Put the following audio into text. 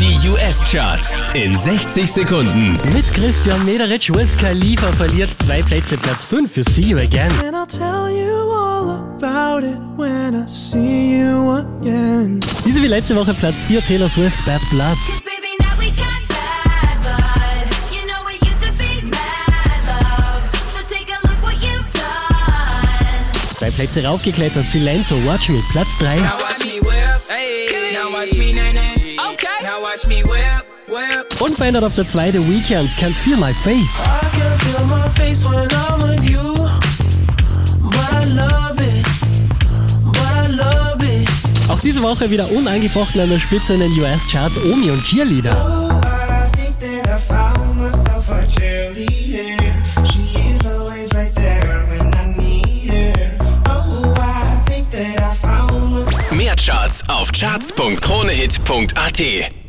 Die US-Charts in 60 Sekunden. Mit Christian Mederich, Wiz Khalifa verliert zwei Plätze, Platz 5 für See You Again. And I'll tell you all about it when I see you again. Diese wie letzte Woche Platz 4, Taylor Swift, Bad Blood. Baby, bad blood. You know it used to be mad love. So take a look what you've done. Zwei Plätze raufgeklettert, Silento, Watch Me, Platz 3. Und verändert auf der 2 The Weekend, Can't Feel My Face. Feel my you. It. Auch diese Woche wieder unangefochten an der Spitze in den US-Charts, Omi und Cheerleader. Right. Oh, myself. Mehr Charts auf charts.kronehit.at.